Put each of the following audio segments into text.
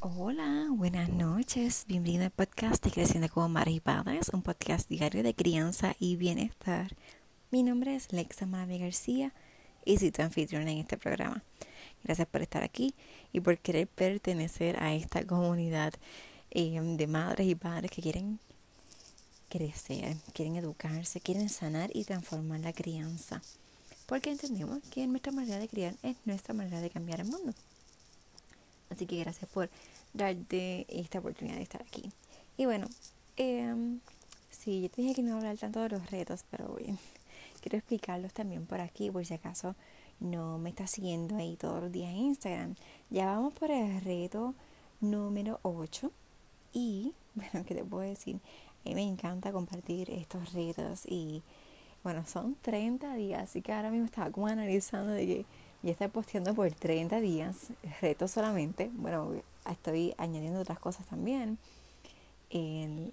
Hola, buenas noches. Bienvenido al podcast de Creciendo como Madres y Padres, un podcast diario de crianza y bienestar. Mi nombre es Lexa Maravilla García y soy tu anfitriona en este programa. Gracias por estar aquí y por querer pertenecer a esta comunidad eh, de madres y padres que quieren crecer, quieren educarse, quieren sanar y transformar la crianza. Porque entendemos que nuestra manera de criar es nuestra manera de cambiar el mundo. Así que gracias por darte esta oportunidad de estar aquí. Y bueno, eh, sí, yo te dije que no hablar tanto de los retos, pero bueno, quiero explicarlos también por aquí, por si acaso no me estás siguiendo ahí todos los días en Instagram. Ya vamos por el reto número 8. Y, bueno, ¿qué te puedo decir? A mí me encanta compartir estos retos y, bueno, son 30 días, así que ahora mismo estaba como analizando de que ya estoy posteando por 30 días, retos solamente. Bueno, estoy añadiendo otras cosas también en,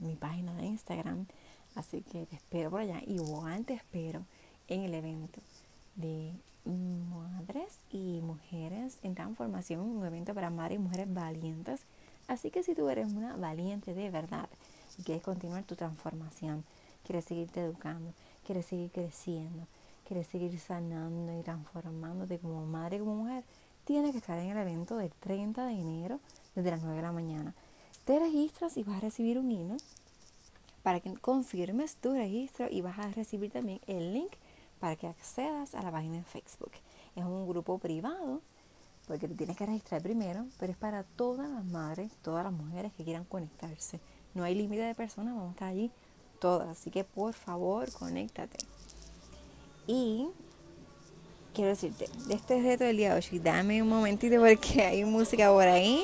mi página de Instagram. Así que te espero por allá. Igual te espero en el evento de madres y mujeres en transformación, un evento para madres y mujeres valientes. Así que si tú eres una valiente de verdad y quieres continuar tu transformación, quieres seguirte educando, quieres seguir creciendo, quieres seguir sanando y transformándote como madre como mujer, tienes que estar en el evento del 30 de enero desde las 9 de la mañana. Te registras y vas a recibir un email para que confirmes tu registro y vas a recibir también el link para que accedas a la página de Facebook. Es un grupo privado porque te tienes que registrar primero, pero es para todas las madres, todas las mujeres que quieran conectarse. No hay límite de personas, vamos a estar allí todas. Así que por favor, conéctate. Y quiero decirte, de este reto del día de hoy, dame un momentito porque hay música por ahí.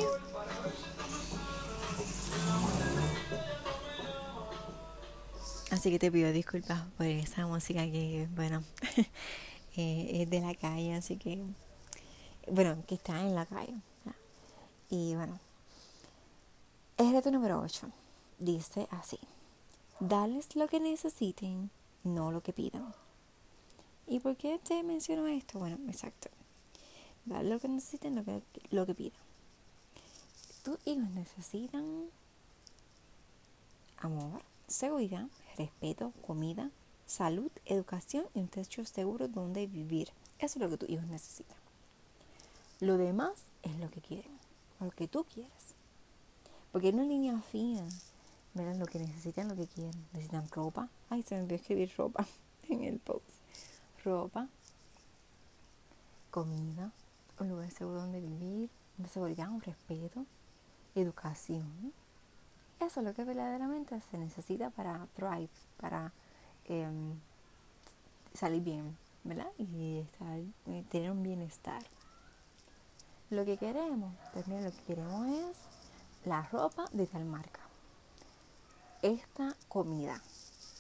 Así que te pido disculpas por esa música que, bueno, eh, es de la calle, así que, bueno, que está en la calle. Y bueno, el reto número 8 dice así, dales lo que necesiten, no lo que pidan. ¿Y por qué te menciono esto? Bueno, exacto. Dale lo que necesiten, lo que, lo que pidan. Tus hijos necesitan amor, seguridad, respeto, comida, salud, educación y un techo seguro donde vivir. Eso es lo que tus hijos necesitan. Lo demás es lo que quieren, lo que tú quieres. Porque hay una línea fina. Miren lo que necesitan, lo que quieren. Necesitan ropa. Ay, se me olvidó escribir ropa en el post ropa, comida, un lugar seguro donde vivir, una seguridad, un respeto, educación. Eso es lo que verdaderamente se necesita para thrive, para em, salir bien, ¿verdad? Y estar, tener un bienestar. Lo que queremos, pues lo que queremos es la ropa de tal marca. Esta comida,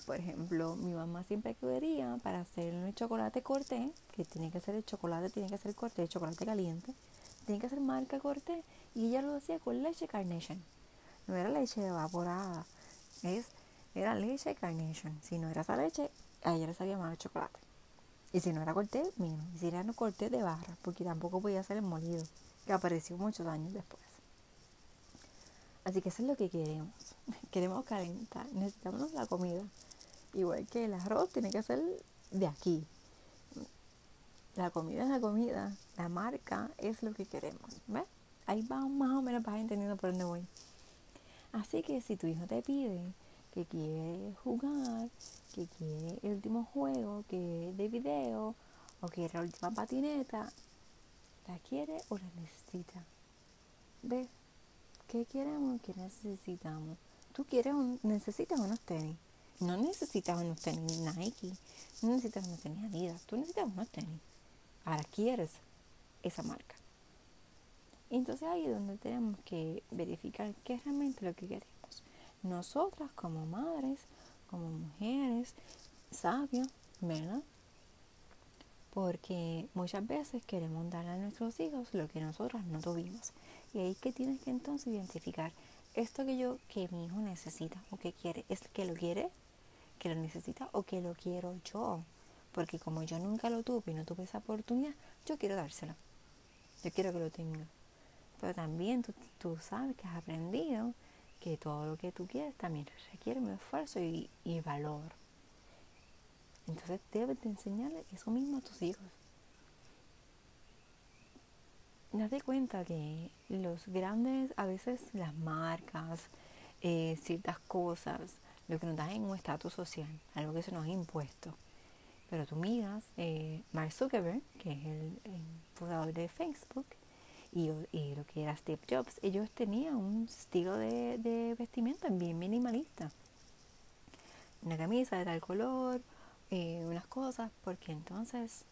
por ejemplo, mi mamá siempre acudiría para hacer el chocolate corté, que tiene que ser el chocolate, tiene que ser corté, el chocolate caliente, tiene que ser marca corté, y ella lo hacía con leche carnation. No era leche evaporada, es, era leche carnation. Si no era esa leche, a ella le sabía mal el chocolate. Y si no era corté, menos. Y si era no corté de barra, porque tampoco podía ser el molido, que apareció muchos años después. Así que eso es lo que queremos. Queremos calentar, necesitamos la comida. Igual que el arroz tiene que ser de aquí. La comida es la comida, la marca es lo que queremos. ¿Ves? Ahí va más o menos vas entendiendo por dónde voy. Así que si tu hijo te pide que quiere jugar, que quiere el último juego, que de video, o quiere la última patineta, ¿la quiere o la necesita? ¿Ves? ¿Qué queremos? ¿Qué necesitamos? ¿Tú quieres un, necesitas unos tenis? No necesitas unos tenis Nike, no necesitas unos tenis Adidas, tú necesitas unos tenis. Ahora quieres esa marca. Entonces ahí es donde tenemos que verificar qué es realmente lo que queremos. Nosotras como madres, como mujeres sabias, ¿verdad? Porque muchas veces queremos darle a nuestros hijos lo que nosotras no tuvimos. Y ahí que tienes que entonces identificar esto que yo, que mi hijo necesita o que quiere, es que lo quiere que lo necesita o que lo quiero yo. Porque como yo nunca lo tuve y no tuve esa oportunidad, yo quiero dárselo. Yo quiero que lo tenga. pero también tú, tú sabes que has aprendido que todo lo que tú quieres también requiere un esfuerzo y, valor. Entonces debes de enseñarle eso mismo a tus hijos. Date cuenta que los grandes, a veces las marcas, eh, ciertas cosas, lo que nos dan en un estatus social, algo que se nos ha impuesto. Pero tú miras, eh, Mark Zuckerberg, que es el, fundador de Facebook, y, lo que era Steve Jobs, ellos tenían un estilo de, de vestimenta bien minimalista. Una camisa de tal color, eh, unas cosas, porque entonces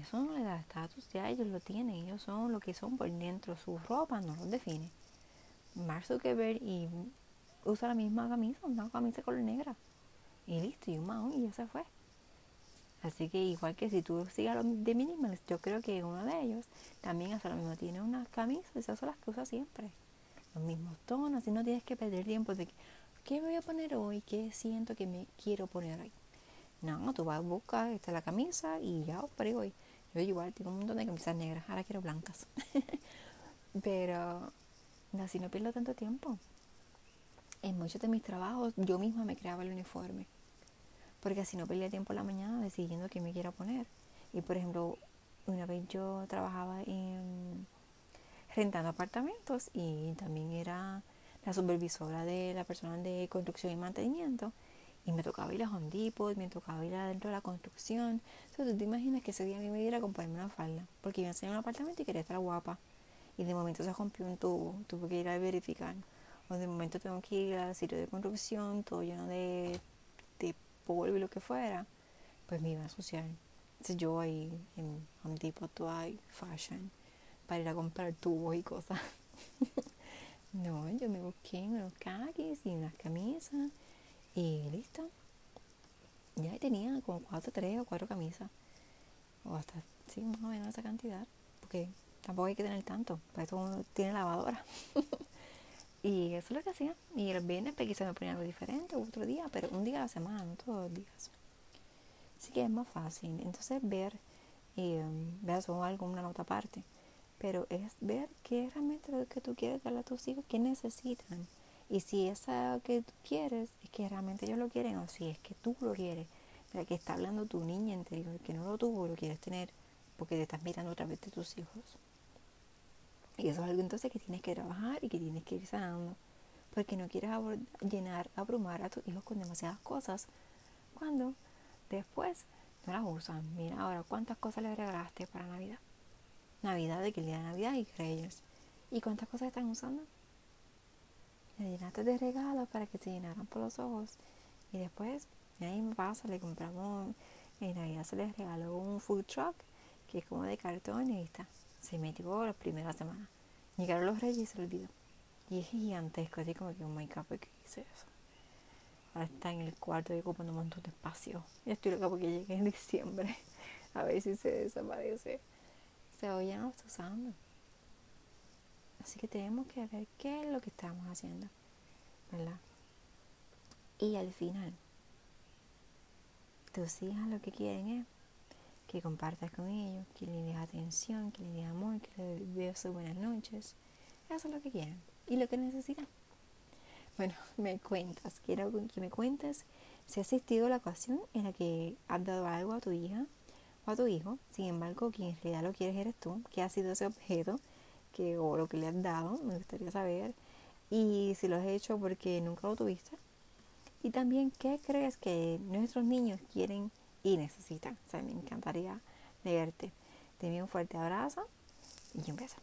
eso no le da estatus, ya ellos lo tienen, ellos son lo que son por dentro, su ropa no los define. Mark Zuckerberg y usa la misma camisa, una camisa color negra. Y listo, y un mahón y ya se fue. Así que igual que si tú sigas los de minimalist, yo creo que uno de ellos también hace lo mismo. Tiene unas camisas, esas son las que usa siempre. Los mismos tonos, así no tienes que perder tiempo de qué me voy a poner hoy, qué siento que me quiero poner hoy. No, tú vas a buscar, esta es la camisa y ya, por hoy. Yo igual tengo un montón de camisas negras, ahora quiero blancas. Pero así no pierdo tanto tiempo en muchos de mis trabajos yo misma me creaba el uniforme. Porque así no perdía tiempo en la mañana decidiendo qué me quiera poner. Y por ejemplo, una vez yo trabajaba en rentando apartamentos y también era la supervisora de la persona de construcción y mantenimiento. Y me tocaba ir a Hondipo, me tocaba ir adentro de la construcción. Entonces tú te imaginas que ese día a mí me diera a comprarme una falda. Porque iba a enseñar un apartamento y quería estar guapa. Y de momento se rompió un tubo, tuve que ir a verificar o de momento tengo que ir al sitio de construcción, todo lleno de, de polvo y lo que fuera, pues me iba a asociar. Entonces yo ahí en un tipo hay fashion para ir a comprar tubos y cosas. no, yo me busqué unos khakis y unas camisas y listo. Ya tenía como cuatro, tres o cuatro camisas. O hasta, sí, más o menos esa cantidad. Porque tampoco hay que tener tanto. Para eso uno tiene lavadora. Y eso es lo que hacía. Y el viernes pues, quizás me ponía algo diferente otro día, pero un día a la semana, no todos los días. Así que es más fácil. Entonces ver, eh, veas o algo, una nota aparte. Pero es ver qué es realmente lo que tú quieres darle a tus hijos, qué necesitan. Y si esa que tú quieres es que realmente ellos lo quieren o si es que tú lo quieres. Mira, que está hablando tu niña interior, que no lo tuvo, lo quieres tener porque te estás mirando otra vez de tus hijos. Y eso es algo entonces que tienes que trabajar y que tienes que ir sanando. Porque no quieres llenar, abrumar a tus hijos con demasiadas cosas cuando después no las usan. Mira ahora cuántas cosas le regalaste para Navidad. Navidad, de que día de Navidad y Reyes. ¿Y cuántas cosas están usando? Le llenaste de regalos para que se llenaran por los ojos. Y después, ahí me pasa, le compramos, en Navidad se les regaló un food truck que es como de cartón y está se metió la primera semana. Llegaron los reyes y se olvidó. Y es gigantesco, así como que, un my god, ¿por qué hice eso? Ahora está en el cuarto y ocupando un montón de espacio. Y estoy loca porque llegué en diciembre. A ver si se desaparece. O sea, hoy ya usando. Así que tenemos que ver qué es lo que estamos haciendo. ¿Verdad? Y al final, tus hijas lo que quieren es que compartas con ellos, que le des atención, que le des amor, que le des buenas noches. Es lo que quieren y lo que necesitan. Bueno, me cuentas, quiero que me cuentes si has asistido a la ocasión en la que has dado algo a tu hija o a tu hijo, sin embargo, quien en realidad lo quieres eres tú, que ha sido ese objeto que, o lo que le has dado, me gustaría saber, y si lo has hecho porque nunca lo tuviste. Y también, ¿qué crees que nuestros niños quieren y necesitan. O sea, me encantaría leerte. Te envío un fuerte abrazo y un beso.